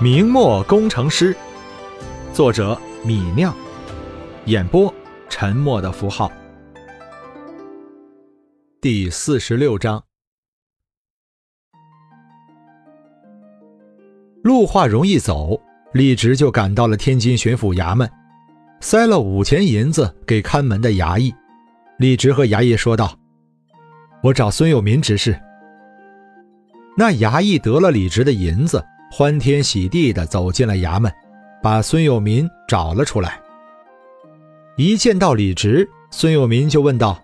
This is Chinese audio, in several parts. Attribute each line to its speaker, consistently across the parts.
Speaker 1: 明末工程师，作者米酿，演播沉默的符号。第四十六章，陆化荣一走，李直就赶到了天津巡抚衙门，塞了五钱银子给看门的衙役。李直和衙役说道：“我找孙有民执事。”那衙役得了李直的银子。欢天喜地地走进了衙门，把孙有民找了出来。一见到李直，孙有民就问道：“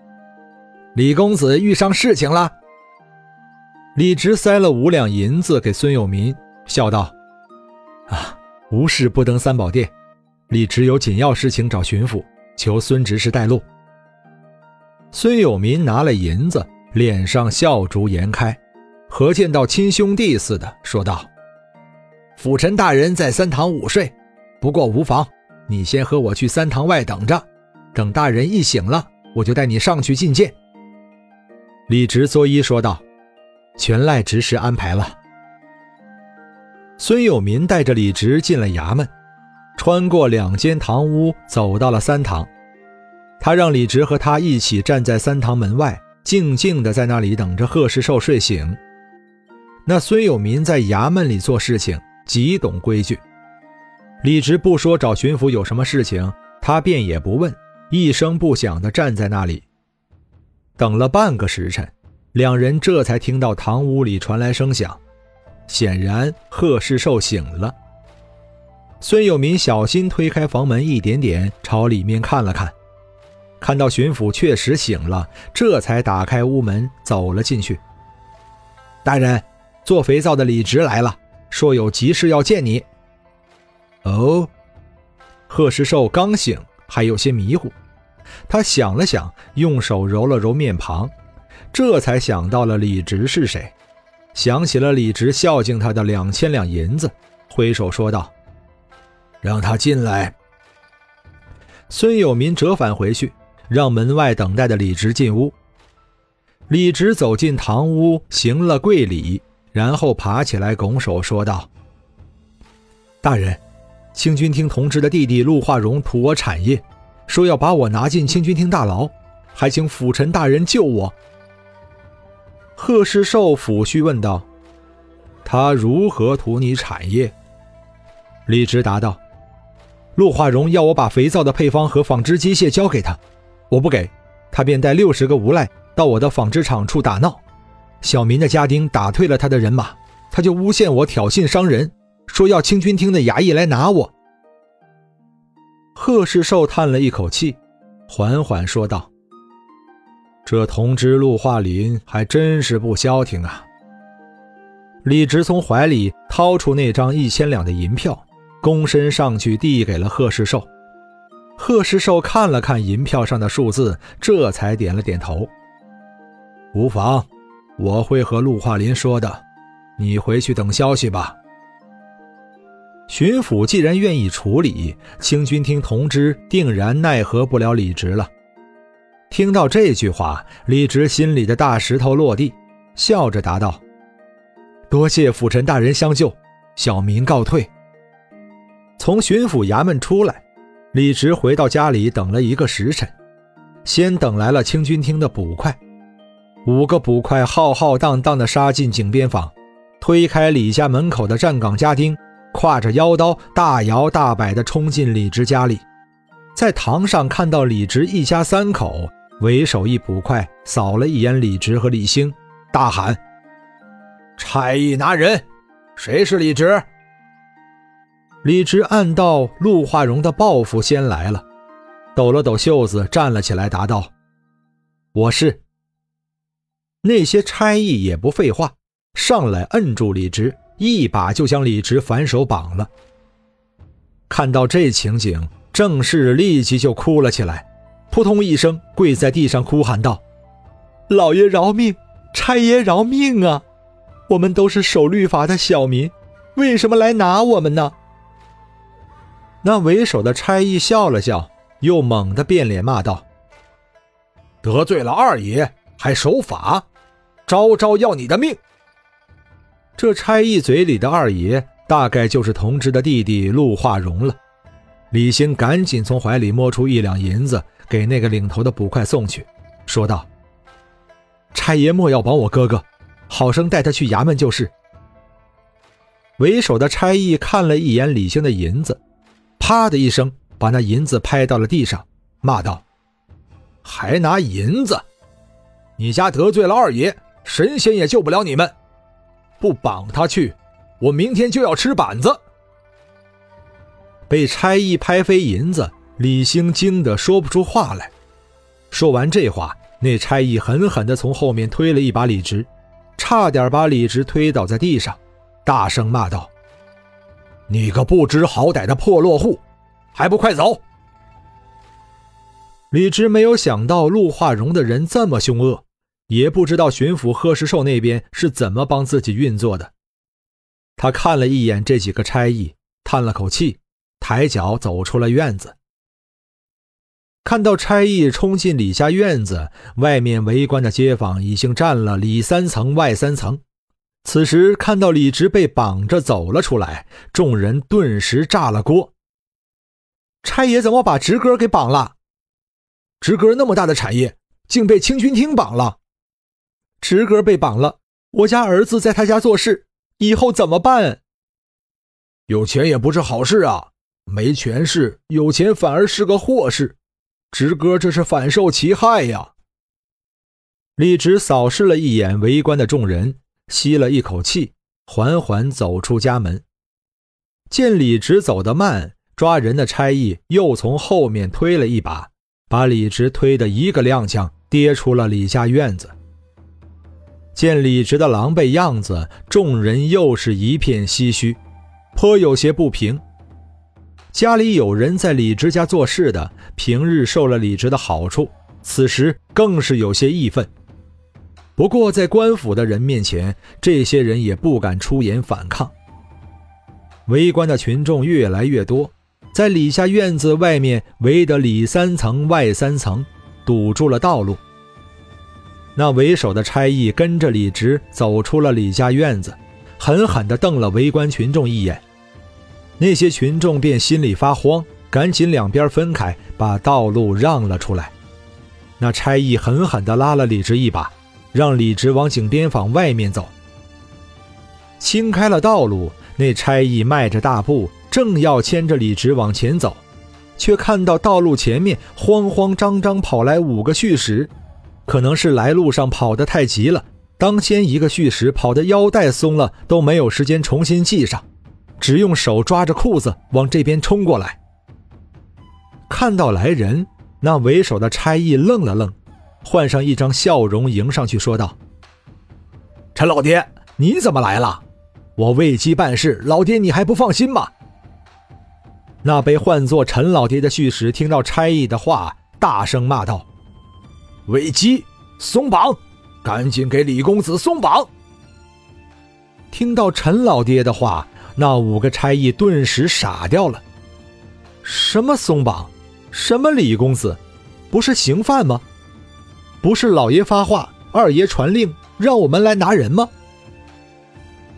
Speaker 1: 李公子遇上事情了？”李直塞了五两银子给孙有民，笑道：“啊，无事不登三宝殿。李直有紧要事情找巡抚，求孙执事带路。”孙有民拿了银子，脸上笑逐颜开，和见到亲兄弟似的，说道。辅臣大人在三堂午睡，不过无妨。你先和我去三堂外等着，等大人一醒了，我就带你上去觐见。李直作揖说道：“全赖执事安排了。”孙有民带着李直进了衙门，穿过两间堂屋，走到了三堂。他让李直和他一起站在三堂门外，静静的在那里等着贺世寿睡醒。那孙有民在衙门里做事情。极懂规矩，李直不说找巡抚有什么事情，他便也不问，一声不响地站在那里，等了半个时辰，两人这才听到堂屋里传来声响，显然贺世寿醒了。孙有民小心推开房门一点点，朝里面看了看，看到巡抚确实醒了，这才打开屋门走了进去。大人，做肥皂的李直来了。说有急事要见你。哦，贺世寿刚醒，还有些迷糊。他想了想，用手揉了揉面庞，这才想到了李直是谁，想起了李直孝敬他的两千两银子，挥手说道：“让他进来。”孙有民折返回去，让门外等待的李直进屋。李直走进堂屋，行了跪礼。然后爬起来，拱手说道：“大人，清军厅同知的弟弟陆化荣图我产业，说要把我拿进清军厅大牢，还请辅臣大人救我。”贺世寿抚须问道：“他如何图你产业？”李直答道：“陆化荣要我把肥皂的配方和纺织机械交给他，我不给，他便带六十个无赖到我的纺织厂处打闹。”小民的家丁打退了他的人马，他就诬陷我挑衅伤人，说要清军厅的衙役来拿我。贺世寿叹了一口气，缓缓说道：“这同知陆化林还真是不消停啊。”李直从怀里掏出那张一千两的银票，躬身上去递给了贺世寿。贺世寿看了看银票上的数字，这才点了点头：“无妨。”我会和陆化林说的，你回去等消息吧。巡抚既然愿意处理，清军厅同知定然奈何不了李直了。听到这句话，李直心里的大石头落地，笑着答道：“多谢辅臣大人相救，小民告退。”从巡抚衙门出来，李直回到家里等了一个时辰，先等来了清军厅的捕快。五个捕快浩浩荡荡地杀进井边坊，推开李家门口的站岗家丁，挎着腰刀，大摇大摆地冲进李直家里。在堂上看到李直一家三口，为首一捕快扫了一眼李直和李兴，大喊：“差役拿人，谁是李直？”李直暗道：“陆化荣的报复先来了。”抖了抖袖子，站了起来，答道：“我是。”那些差役也不废话，上来摁住李直，一把就将李直反手绑了。看到这情景，郑氏立即就哭了起来，扑通一声跪在地上哭喊道：“老爷饶命，差爷饶命啊！我们都是守律法的小民，为什么来拿我们呢？”那为首的差役笑了笑，又猛地变脸骂道：“得罪了二爷还守法！”招招要你的命！这差役嘴里的二爷大概就是同治的弟弟陆化荣了。李兴赶紧从怀里摸出一两银子，给那个领头的捕快送去，说道：“差爷莫要绑我哥哥，好生带他去衙门就是。”为首的差役看了一眼李兴的银子，啪的一声把那银子拍到了地上，骂道：“还拿银子！你家得罪了二爷，神仙也救不了你们！不绑他去，我明天就要吃板子！”被差役拍飞银子，李兴惊得说不出话来。说完这话，那差役狠狠地从后面推了一把李直，差点把李直推倒在地上。大声骂道：“你个不知好歹的破落户，还不快走！”李直没有想到陆化荣的人这么凶恶，也不知道巡抚贺世寿那边是怎么帮自己运作的。他看了一眼这几个差役，叹了口气，抬脚走出了院子。看到差役冲进李家院子，外面围观的街坊已经站了里三层外三层。此时看到李直被绑着走了出来，众人顿时炸了锅。差爷怎么把直哥给绑了？直哥那么大的产业，竟被清军厅绑了。直哥被绑了，我家儿子在他家做事，以后怎么办？有钱也不是好事啊，没权势，有钱反而是个祸事。直哥这是反受其害呀。李直扫视了一眼围观的众人。吸了一口气，缓缓走出家门。见李直走得慢，抓人的差役又从后面推了一把，把李直推得一个踉跄，跌出了李家院子。见李直的狼狈样子，众人又是一片唏嘘，颇有些不平。家里有人在李直家做事的，平日受了李直的好处，此时更是有些义愤。不过，在官府的人面前，这些人也不敢出言反抗。围观的群众越来越多，在李家院子外面围得里三层外三层，堵住了道路。那为首的差役跟着李直走出了李家院子，狠狠地瞪了围观群众一眼。那些群众便心里发慌，赶紧两边分开，把道路让了出来。那差役狠狠地拉了李直一把。让李直往警边坊外面走，清开了道路。那差役迈着大步，正要牵着李直往前走，却看到道路前面慌慌张张跑来五个续使，可能是来路上跑得太急了，当先一个续使跑得腰带松了，都没有时间重新系上，只用手抓着裤子往这边冲过来。看到来人，那为首的差役愣了愣。换上一张笑容迎上去，说道：“陈老爹，你怎么来了？我为鸡办事，老爹你还不放心吗？”那被唤作陈老爹的旭使听到差役的话，大声骂道：“危机，松绑！赶紧给李公子松绑！”听到陈老爹的话，那五个差役顿时傻掉了：“什么松绑？什么李公子？不是刑犯吗？”不是老爷发话，二爷传令，让我们来拿人吗？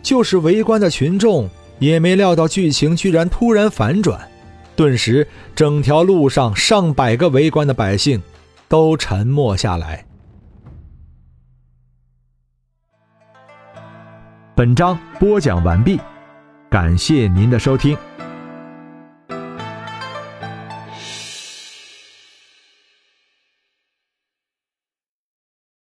Speaker 1: 就是围观的群众也没料到剧情居然突然反转，顿时整条路上上百个围观的百姓都沉默下来。本章播讲完毕，感谢您的收听。